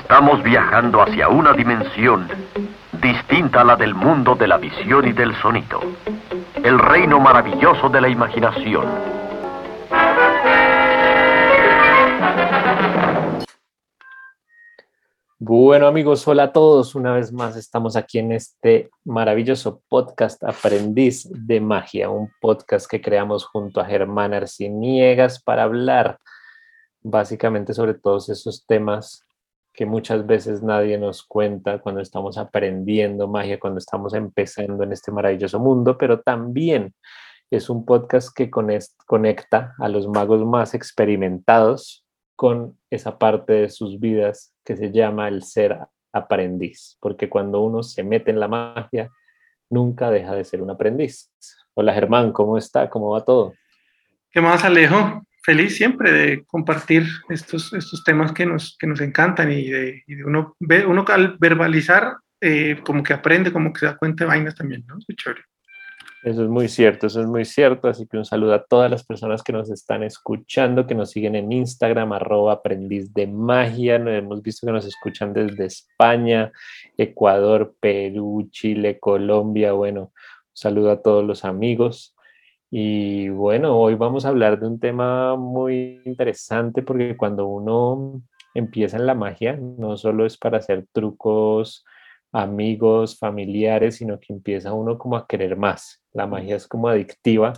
Estamos viajando hacia una dimensión distinta a la del mundo de la visión y del sonido. El reino maravilloso de la imaginación. Bueno amigos, hola a todos. Una vez más estamos aquí en este maravilloso podcast Aprendiz de Magia, un podcast que creamos junto a Germán Arciniegas para hablar básicamente sobre todos esos temas que muchas veces nadie nos cuenta cuando estamos aprendiendo magia, cuando estamos empezando en este maravilloso mundo, pero también es un podcast que conecta a los magos más experimentados con esa parte de sus vidas que se llama el ser aprendiz, porque cuando uno se mete en la magia, nunca deja de ser un aprendiz. Hola Germán, ¿cómo está? ¿Cómo va todo? ¿Qué más, Alejo? Feliz siempre de compartir estos, estos temas que nos, que nos encantan y de, uno, uno al verbalizar eh, como que aprende, como que se da cuenta de vainas también, ¿no? Es chévere. Eso es muy cierto, eso es muy cierto. Así que un saludo a todas las personas que nos están escuchando, que nos siguen en Instagram, arroba aprendiz de magia. Hemos visto que nos escuchan desde España, Ecuador, Perú, Chile, Colombia. Bueno, un saludo a todos los amigos. Y bueno, hoy vamos a hablar de un tema muy interesante porque cuando uno empieza en la magia, no solo es para hacer trucos amigos, familiares, sino que empieza uno como a querer más. La magia es como adictiva,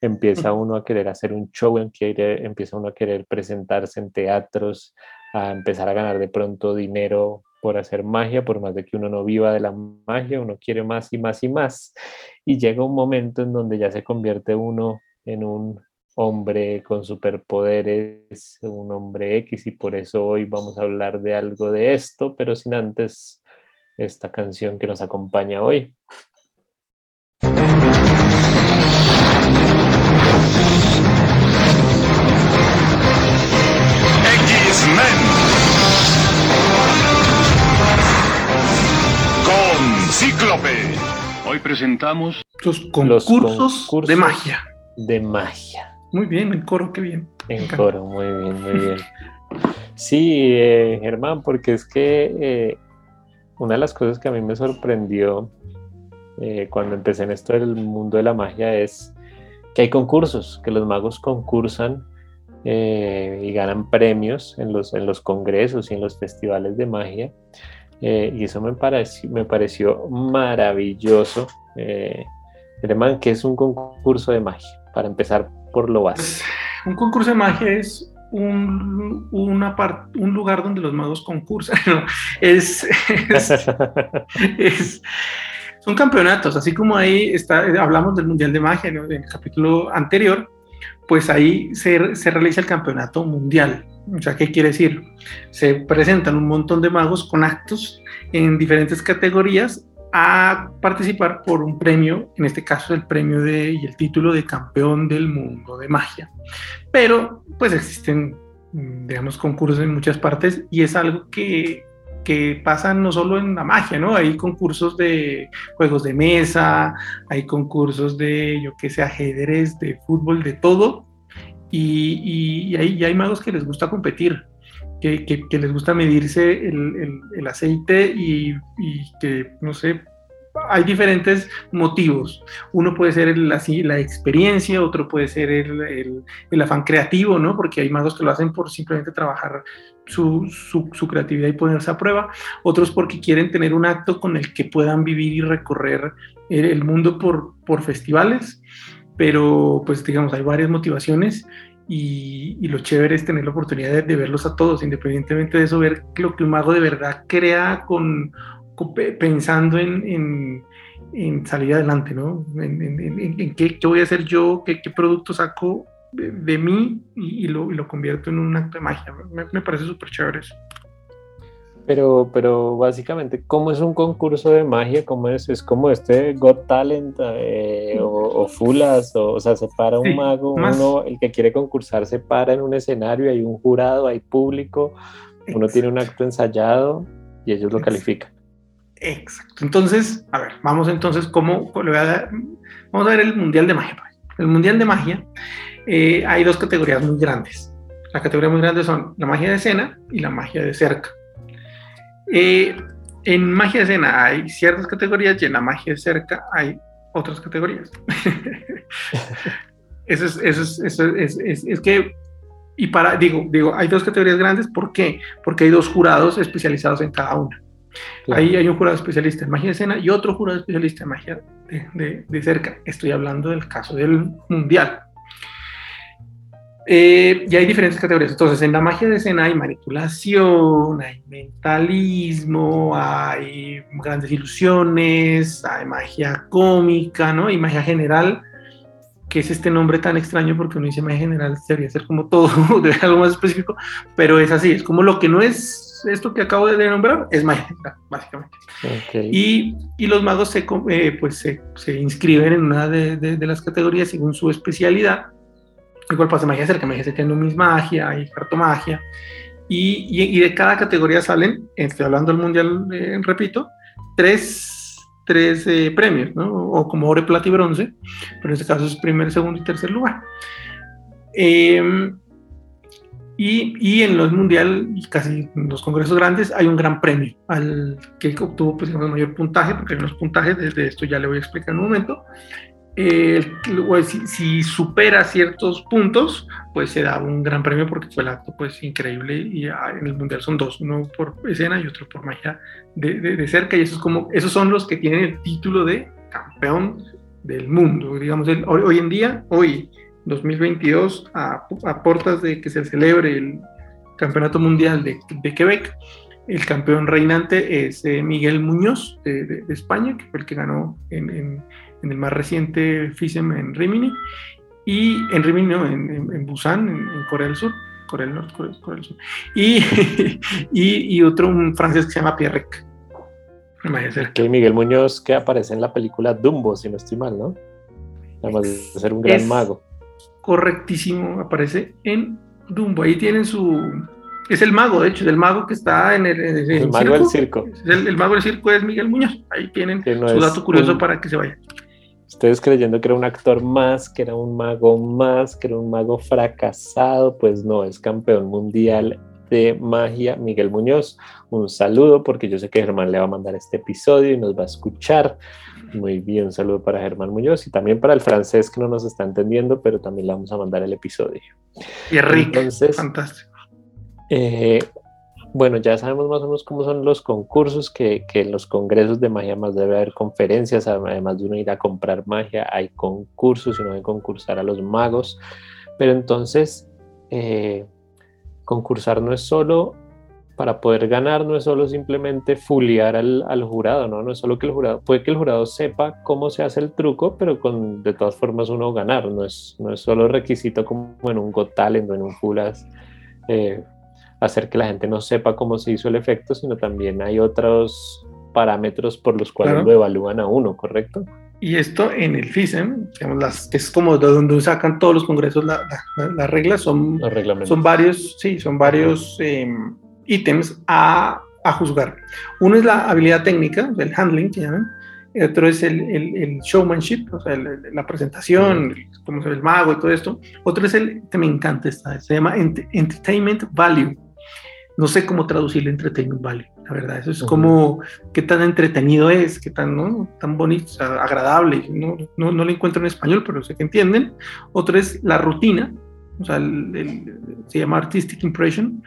empieza uno a querer hacer un show, empieza uno a querer presentarse en teatros, a empezar a ganar de pronto dinero por hacer magia, por más de que uno no viva de la magia, uno quiere más y más y más. Y llega un momento en donde ya se convierte uno en un hombre con superpoderes, un hombre X, y por eso hoy vamos a hablar de algo de esto, pero sin antes esta canción que nos acompaña hoy. Cíclope. Hoy presentamos los concursos, de magia. De magia. Muy bien, en coro, qué bien. En coro, muy bien, muy bien. Sí, eh, Germán, porque es que eh, una de las cosas que a mí me sorprendió eh, cuando empecé en esto del mundo de la magia es que hay concursos, que los magos concursan y ganan premios en los, en los congresos y en los festivales de magia. Eh, y eso me pareció, me pareció maravilloso. Eh, que es un concurso de magia, para empezar por lo básico. Pues, un concurso de magia es un, una un lugar donde los magos concursan. Es, es, son campeonatos, así como ahí está, hablamos del Mundial de Magia en el capítulo anterior, pues ahí se, se realiza el campeonato mundial o sea, ¿qué quiere decir? Se presentan un montón de magos con actos en diferentes categorías a participar por un premio, en este caso el premio de, y el título de campeón del mundo de magia. Pero pues existen, digamos, concursos en muchas partes y es algo que, que pasa no solo en la magia, ¿no? Hay concursos de juegos de mesa, hay concursos de, yo qué sé, ajedrez, de fútbol, de todo, y, hay, hay, magos que les gusta competir, que, que, les gusta medirse el, el, aceite y, y, que, no sé, hay diferentes motivos. Uno puede ser la, la experiencia, otro puede ser el, el, afán creativo, ¿no? Porque hay magos que lo hacen por simplemente trabajar su, su, creatividad y ponerse a prueba. Otros porque quieren tener un acto con el que puedan vivir y recorrer el, mundo por, por festivales pero pues digamos, hay varias motivaciones y, lo chévere es tener la oportunidad de, verlos a todos, independientemente de eso, ver lo que un mago de verdad crea con, pensando en, en, salir adelante, ¿no? En, qué, qué, voy a hacer yo, qué, qué producto saco de, mí y, lo, y, lo, convierto en un acto de magia. Me, me parece súper chévere eso. Pero, pero básicamente, ¿cómo es un concurso de magia? ¿Cómo es? ¿Es como este Got Talent eh, o, Fulas? O, o, sea, se para un mago, uno, el que quiere concursar se para en un escenario, hay un jurado, hay público, uno tiene un acto ensayado y ellos lo califican. Exacto. Entonces, a ver, vamos entonces, ¿cómo le voy a dar? Vamos a ver el Mundial de Magia. Pues. El Mundial de Magia, eh, hay dos categorías muy grandes. Las categorías muy grandes son la magia de escena y la magia de cerca. Eh, en magia de escena hay ciertas categorías y en la magia de cerca hay otras categorías. eso es, eso es, eso es, es, es que y para, digo, digo, hay dos categorías grandes, ¿por qué? Porque hay dos jurados especializados en cada una. Ahí hay un jurado especialista en magia de escena y otro jurado especialista en magia de, de, cerca. Estoy hablando del caso del mundial. Eh, y hay diferentes categorías. Entonces, en la magia de escena hay manipulación, hay mentalismo, hay grandes ilusiones, hay magia cómica, ¿no? Y magia general que es este nombre tan extraño porque uno dice magia general, debería ser como todo, de algo más específico, pero es así, es como lo que no es esto que acabo de nombrar, es magia general, básicamente. Y, y, los magos se, eh, pues se, se, inscriben en una de, de, las categorías según su especialidad. Igual pasa magia cerca, magia cerca no mis magia, y cartomagia. Y, y, y, de cada categoría salen, estoy hablando del mundial, eh, repito, tres tres eh, premios, ¿no? O como oro, plata y bronce, pero en este caso es primer, segundo y tercer lugar. Em, y, y, en los mundial y casi en los congresos grandes hay un gran premio al que obtuvo pues, el mayor puntaje, porque en los puntajes, desde esto ya le voy a explicar en un momento, eh, si, supera ciertos puntos, pues se da un gran premio porque fue el acto pues increíble y ah, en el mundial son dos, uno por escena y otro por magia de, de, cerca. Y esos, como, esos son los que tienen el título de campeón del mundo, digamos, hoy, hoy, en día, hoy 2022, a, a, portas de que se celebre el campeonato mundial de, de Quebec, el campeón reinante es eh, Miguel Muñoz de, de, España, que fue el que ganó en, en en el más reciente FISEM en Rimini, y en Rimini, no, en, Busan, en, Corea del Sur, Corea del Norte, Corea, del Sur, y, y, y, otro, un francés que se llama Pierre Rec. Que Miguel Muñoz que aparece en la película Dumbo, si no estoy mal, ¿no? Además de ser un gran mago. Correctísimo, aparece en Dumbo. Ahí tienen su, es el mago, de hecho, el mago que está en el, el, mago del circo. El, mago del circo es Miguel Muñoz. Ahí tienen su dato curioso para que se vayan ustedes creyendo que era un actor más, que era un mago más, que era un mago fracasado, pues no, es campeón mundial de magia Miguel Muñoz. Un saludo porque yo sé que Germán le va a mandar este episodio y nos va a escuchar. Muy bien, un saludo para Germán Muñoz y también para el francés que no nos está entendiendo, pero también le vamos a mandar el episodio. Y Enrique, Entonces, fantástico. Eh, bueno, ya sabemos más o menos cómo son los concursos, que, que, en los congresos de magia más debe haber conferencias, además de uno ir a comprar magia, hay concursos y uno debe concursar a los magos. Pero entonces, eh, concursar no es solo para poder ganar, no es solo simplemente fuliar al, al, jurado, ¿no? No es solo que el jurado, puede que el jurado sepa cómo se hace el truco, pero con de todas formas uno ganar, no es, no es solo requisito como en un Got Talent o en un Fulas. Eh, hacer que la gente no sepa cómo se hizo el efecto, sino también hay otros parámetros por los cuales lo evalúan a uno, ¿correcto? Y esto en el FISEM, digamos, las, es como de donde sacan todos los congresos las la, reglas, son, son varios, sí, son varios em, ítems a, a, juzgar. Uno es la habilidad técnica, el handling que llaman, otro es el, el, showmanship, o sea, la presentación, cómo se ve el mago y todo esto. Otro es el, que me encanta esta, se llama entertainment value no sé cómo traducir el entertainment value, la verdad. Eso es como qué tan entretenido es, qué tan, ¿no? tan bonito, agradable. No, no, no, lo encuentro en español, pero sé que entienden. Otro es la rutina, o sea, se llama artistic impression.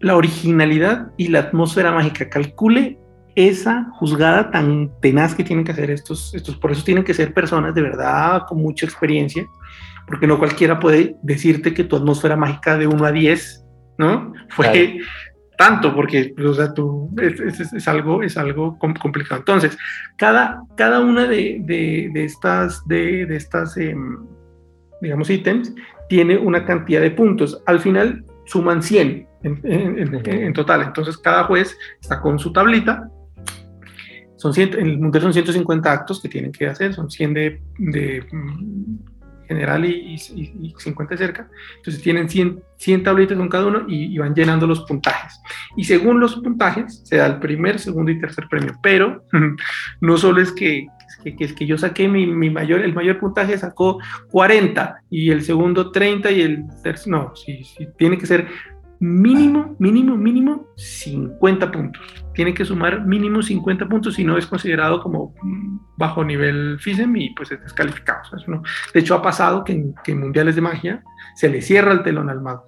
La originalidad y la atmósfera mágica. Calcule esa juzgada tan tenaz que tienen que hacer estos, estos, por eso tienen que ser personas de verdad con mucha experiencia, porque no cualquiera puede decirte que tu atmósfera mágica de 1 a 10 ¿no? Fue tanto, porque o sea, tú, es, algo, es algo complicado. Entonces, cada, cada una de, de, estas, de, de estas em, digamos, ítems tiene una cantidad de puntos. Al final suman 100 en, en, total. Entonces, cada juez está con su tablita. Son 100, en el mundial son 150 actos que tienen que hacer, son 100 de, de general y, 50 cerca. Entonces tienen 100, 100 tablitas con cada uno y, van llenando los puntajes. Y según los puntajes se da el primer, segundo y tercer premio. Pero no solo es que, que, que, que yo saqué mi, mi, mayor, el mayor puntaje sacó 40 y el segundo 30 y el tercer, no, sí, tiene que ser mínimo, mínimo, mínimo 50 puntos tiene que sumar mínimo 50 puntos si no es considerado como bajo nivel FISEM y pues es descalificado. De hecho, ha pasado que en, mundiales de magia se le cierra el telón al mago.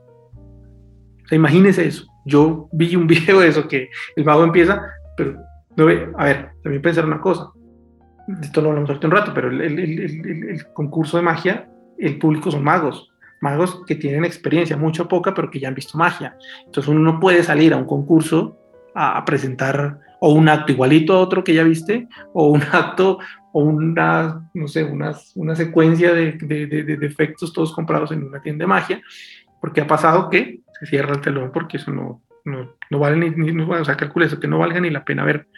O sea, imagínese eso. Yo vi un video de eso, que el mago empieza, pero no ve, a ver, también pensar una cosa. Esto lo hablamos ahorita un rato, pero el, el concurso de magia, el público son magos magos que tienen experiencia, mucha o poca, pero que ya han visto magia. Entonces uno no puede salir a un concurso a, presentar o un acto igualito a otro que ya viste, o un acto o una, no sé, una, una secuencia de, de, de, efectos todos comprados en una tienda de magia, porque ha pasado que se cierra el telón porque eso no, no, no vale ni, ni o sea, calcula eso, que no valga ni la pena ver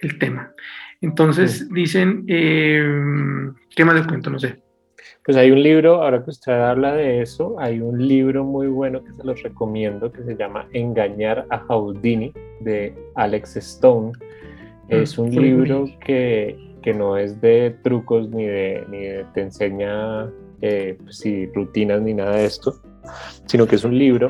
el tema. Entonces dicen, eh, ¿qué más les cuento? No sé. Pues hay un libro, ahora que usted habla de eso, hay un libro muy bueno que se los recomiendo que se llama Engañar a Houdini de Alex Stone. Mm, es un libro que, que, no es de trucos ni de, ni de te enseña eh, pues rutinas ni nada de esto, sino que es un libro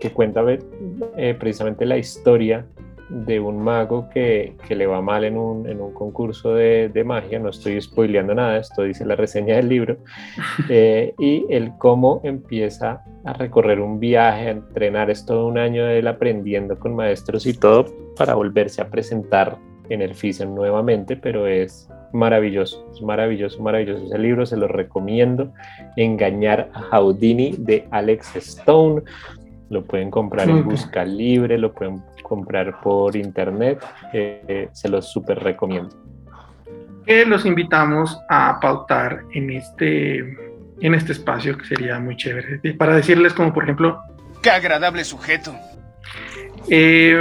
que cuenta eh, precisamente la historia de un mago que, que le va mal en un, en un concurso de, de, magia, no estoy spoileando nada, esto dice la reseña del libro, eh, y el cómo empieza a recorrer un viaje, a entrenar, es todo un año de él aprendiendo con maestros y todo para volverse a presentar en el FISEM nuevamente, pero es maravilloso, es maravilloso, maravilloso. Ese libro, se lo recomiendo, Engañar a Houdini de Alex Stone, lo pueden comprar en Busca Libre, lo pueden comprar por internet, eh, se los súper recomiendo. Que los invitamos a pautar en este, en este espacio que sería muy chévere, para decirles como por ejemplo... ¡Qué agradable sujeto! Eh,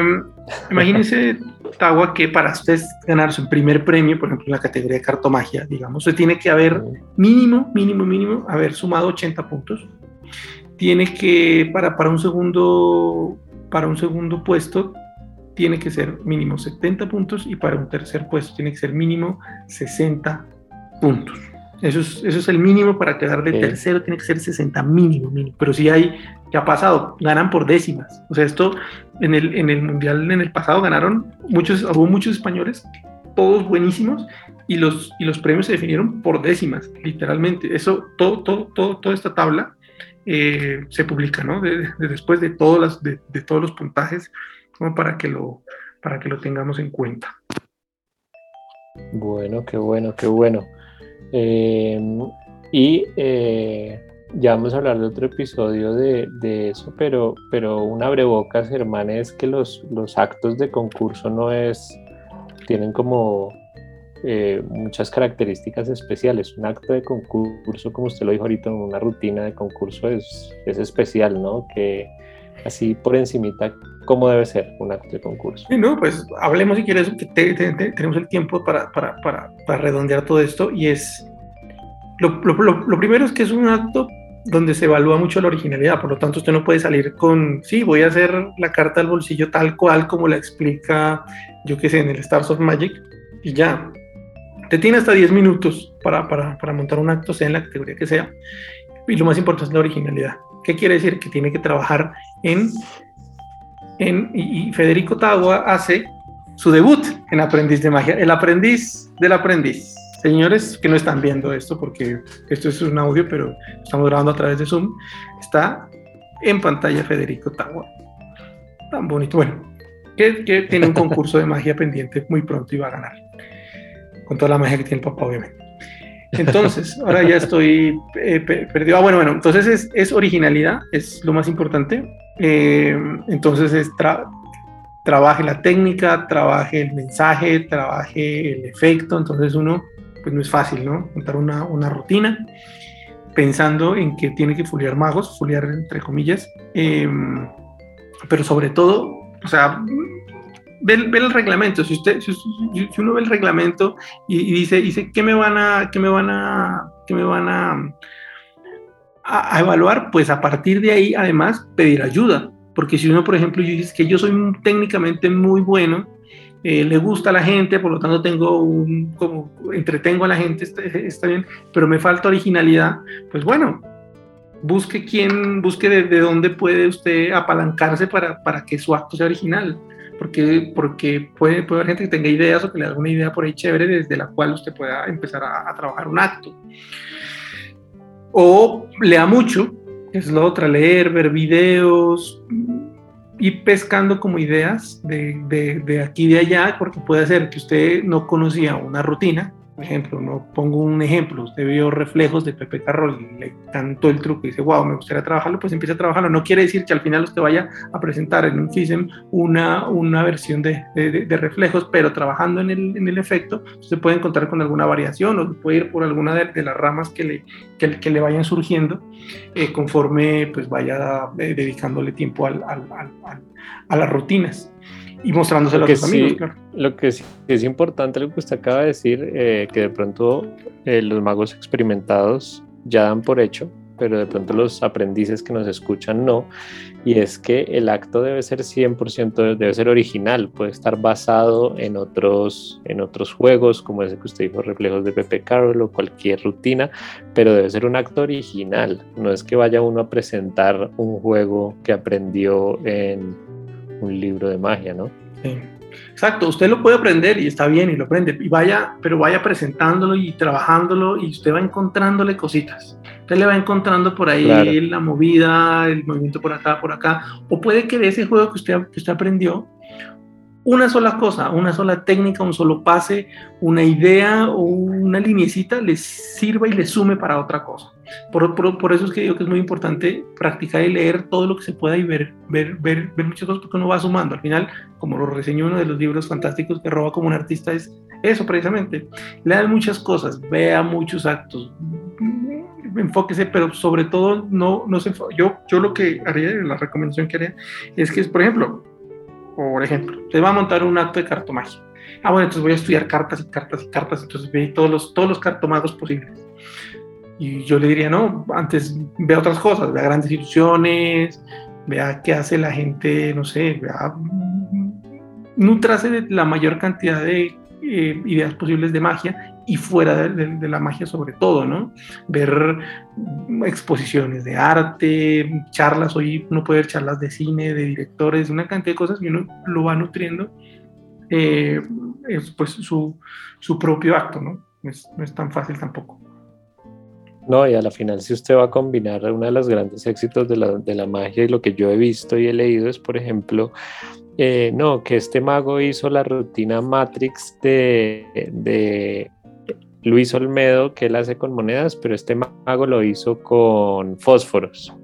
imagínense, Tawa, que para usted ganar su primer premio, por ejemplo, en la categoría de cartomagia, digamos, usted tiene que haber mínimo, mínimo, mínimo, haber sumado 80 puntos. Tiene que, para, para un segundo para un segundo puesto tiene que ser mínimo 70 puntos y para un tercer puesto tiene que ser mínimo 60 puntos. Eso es, eso es el mínimo para quedar de tercero, tiene que ser 60 mínimo, mínimo. Pero si hay, ¿qué ha pasado? Ganan por décimas. O sea, esto en el, en el Mundial en el pasado ganaron muchos, hubo muchos españoles, todos buenísimos, y los, y los premios se definieron por décimas, literalmente. Eso, todo, todo, todo, toda esta tabla eh, se publica, ¿no? después de, todos los puntajes, como para que lo, para que lo tengamos en cuenta. Bueno, qué bueno, qué bueno. Em, y eh, ya vamos a hablar de otro episodio de, de, eso, pero, pero un abrebocas, hermana, es que los, los actos de concurso no es, tienen como eh, muchas características especiales. Un acto de concurso, como usted lo dijo ahorita, una rutina de concurso es, es especial, ¿no? Que así por encimita, ¿cómo debe ser un acto de concurso? Sí, no, pues hablemos si quieres, que tenemos el tiempo para, para, para, para, redondear todo esto y es, lo, lo, lo, primero es que es un acto donde se evalúa mucho la originalidad, por lo tanto usted no puede salir con, sí, voy a hacer la carta del bolsillo tal cual como la explica, yo qué sé, en el Stars of Magic, y ya, te tiene hasta 10 minutos para, para, para, montar un acto, sea en la categoría que sea. Y lo más importante es la originalidad. ¿Qué quiere decir? Que tiene que trabajar en... en y, Federico Tagua hace su debut en Aprendiz de Magia, el aprendiz del aprendiz. Señores que no están viendo esto porque esto es un audio, pero estamos grabando a través de Zoom, está en pantalla Federico Tagua. Tan bonito. Bueno, que, que tiene un concurso de magia pendiente muy pronto y va a ganar con toda la magia que tiene el papá, obviamente. Entonces, ahora ya estoy eh, perdido. Ah, bueno, bueno, entonces es, es, originalidad, es lo más importante. Eh, entonces es trabaje la técnica, trabaje el mensaje, trabaje el efecto. Entonces uno, pues no es fácil, ¿no? Contar una, una rutina pensando en que tiene que foliar magos, foliar entre comillas, eh, pero sobre todo, o sea, ve, el reglamento, si, usted, si, uno ve el reglamento y, dice, dice, ¿qué me van a, qué me van a, qué me van a, a, evaluar? Pues a partir de ahí, además, pedir ayuda. Porque si uno, por ejemplo, dice que yo soy técnicamente muy bueno, eh, le gusta a la gente, por lo tanto tengo como entretengo a la gente, está, bien, pero me falta originalidad, pues bueno, busque quién, busque de, dónde puede usted apalancarse para, para que su acto sea original porque, porque puede, puede haber gente que tenga ideas o que le haga una idea por ahí chévere desde la cual usted pueda empezar a, trabajar un acto. O lea mucho, es la otra, leer, ver videos, ir pescando como ideas de, de, de aquí y de allá, porque puede ser que usted no conocía una rutina por ejemplo, no pongo un ejemplo, usted vio reflejos de Pepe Carroll y le cantó el truco y dice, wow, me gustaría trabajarlo, pues empieza a trabajarlo. No quiere decir que al final usted vaya a presentar en un FISEM una, una versión de, de, reflejos, pero trabajando en el, en el, efecto, usted puede encontrar con alguna variación o puede ir por alguna de, las ramas que le, que, que le vayan surgiendo eh, conforme pues vaya eh, dedicándole tiempo al, al, a las rutinas y mostrándoselo a sus amigos. Lo que sí es importante, lo que usted acaba de decir, eh, que de pronto eh, los magos experimentados ya dan por hecho, pero de pronto los aprendices que nos escuchan no, y es que el acto debe ser 100%, debe ser original, puede estar basado en otros, en otros juegos, como ese que usted dijo, reflejos de Pepe Carroll o cualquier rutina, pero debe ser un acto original, no es que vaya uno a presentar un juego que aprendió en un libro de magia, ¿no? Sí. Exacto, usted lo puede aprender y está bien y lo aprende, y vaya, pero vaya presentándolo y trabajándolo y usted va encontrándole cositas. Usted le va encontrando por ahí la movida, el movimiento por acá, por acá, o puede que de ese juego que usted, que usted aprendió, una sola cosa, una sola técnica, un solo pase, una idea o una linecita les sirva y les sume para otra cosa. Por, por, eso es que digo que es muy importante practicar y leer todo lo que se pueda y ver, ver, ver, ver muchas cosas porque uno va sumando. Al final, como lo reseñó uno de los libros fantásticos que roba como un artista, es eso precisamente. Lea muchas cosas, vea muchos actos, enfóquese, pero sobre todo no, no se yo, yo lo que haría, la recomendación que haría, es que, por ejemplo, por ejemplo, se va a montar un acto de cartomagia. Ah, bueno, entonces voy a estudiar cartas y cartas y cartas, entonces ve todos los, todos los cartomagos posibles. Y yo le diría, no, antes vea otras cosas, vea grandes ilusiones, vea qué hace la gente, no sé, vea, nutrase de la mayor cantidad de eh, ideas posibles de magia y fuera de, la magia sobre todo, ¿no? Ver exposiciones de arte, charlas, hoy uno puede ver charlas de cine, de directores, una cantidad de cosas y uno lo va nutriendo, eh, es pues su, su, propio acto, ¿no? no es tan fácil tampoco. No, y a la final si usted va a combinar uno de los grandes éxitos de la, de la magia y lo que yo he visto y he leído es, por ejemplo, eh, no, que este mago hizo la rutina Matrix de, de Luis Olmedo, que él hace con monedas, pero este mago lo hizo con fósforos.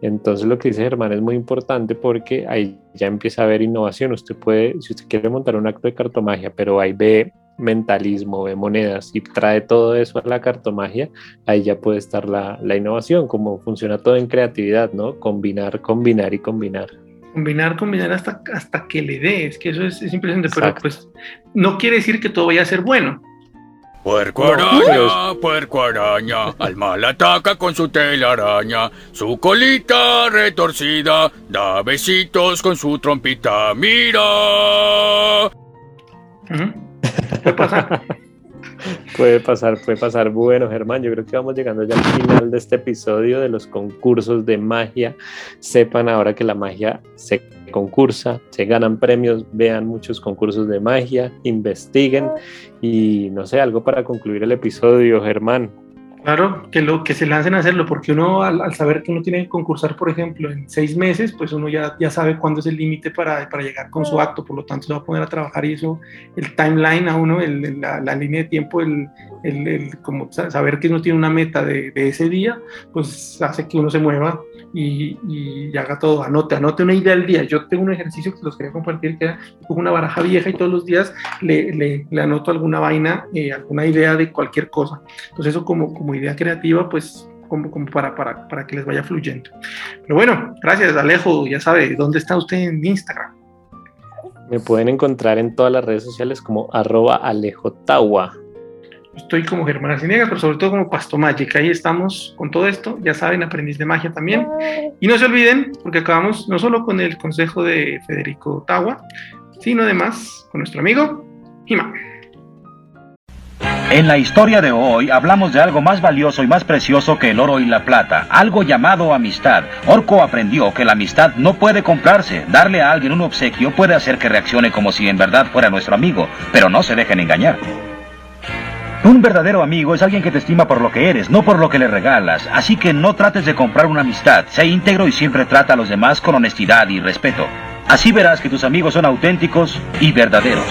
Entonces lo que dice Germán es muy importante porque ahí ya empieza a haber innovación. Usted puede, si usted quiere montar un acto de cartomagia, pero ahí ve mentalismo, ve monedas y trae todo eso a la cartomagia, ahí ya puede estar la, la innovación, como funciona todo en creatividad, ¿no? Combinar, combinar y combinar combinar, combinar hasta, hasta que le dé, es que eso es, es impresionante, pero pues no quiere decir que todo vaya a ser bueno. Puerco araña, puerco araña, al mal ataca con su telaraña, su colita retorcida, da besitos con su trompita, mira. ¿Qué pasa? Puede pasar, puede pasar. Bueno, Germán, yo creo que vamos llegando ya al final de este episodio de los concursos de magia. Sepan ahora que la magia se concursa, se ganan premios, vean muchos concursos de magia, investiguen y no sé, algo para concluir el episodio, Germán. Claro, que, lo, que se lancen a hacerlo, porque uno al, saber que uno tiene que concursar, por ejemplo, en seis meses, pues uno ya, ya sabe cuándo es el límite para, para, llegar con su acto, por lo tanto se va a poner a trabajar y eso, el timeline a uno, el, la, la, línea de tiempo, el, el, como saber que uno tiene una meta de, de, ese día, pues hace que uno se mueva y, y, haga todo, anote, anote una idea al día. Yo tengo un ejercicio que los quería compartir, que era una baraja vieja y todos los días le, le, le anoto alguna vaina, eh, alguna idea de cualquier cosa. Entonces eso como, como idea creativa, pues como, como para, para, para, que les vaya fluyendo. Pero bueno, gracias Alejo, ya sabe, ¿dónde está usted en Instagram? Me pueden encontrar en todas las redes sociales como arroba Alejo Tawa estoy como Germán Arciniegas, pero sobre todo como Pasto Magic. Ahí estamos con todo esto. Ya saben, aprendiz de magia también. Y no se olviden, porque acabamos no solo con el consejo de Federico Tawa, sino además con nuestro amigo Hima. En la historia de hoy hablamos de algo más valioso y más precioso que el oro y la plata, algo llamado amistad. Orco aprendió que la amistad no puede comprarse. Darle a alguien un obsequio puede hacer que reaccione como si en verdad fuera nuestro amigo, pero no se dejen engañar. Un verdadero amigo es alguien que te estima por lo que eres, no por lo que le regalas. Así que no trates de comprar una amistad. Sé íntegro y siempre trata a los demás con honestidad y respeto. Así verás que tus amigos son auténticos y verdaderos.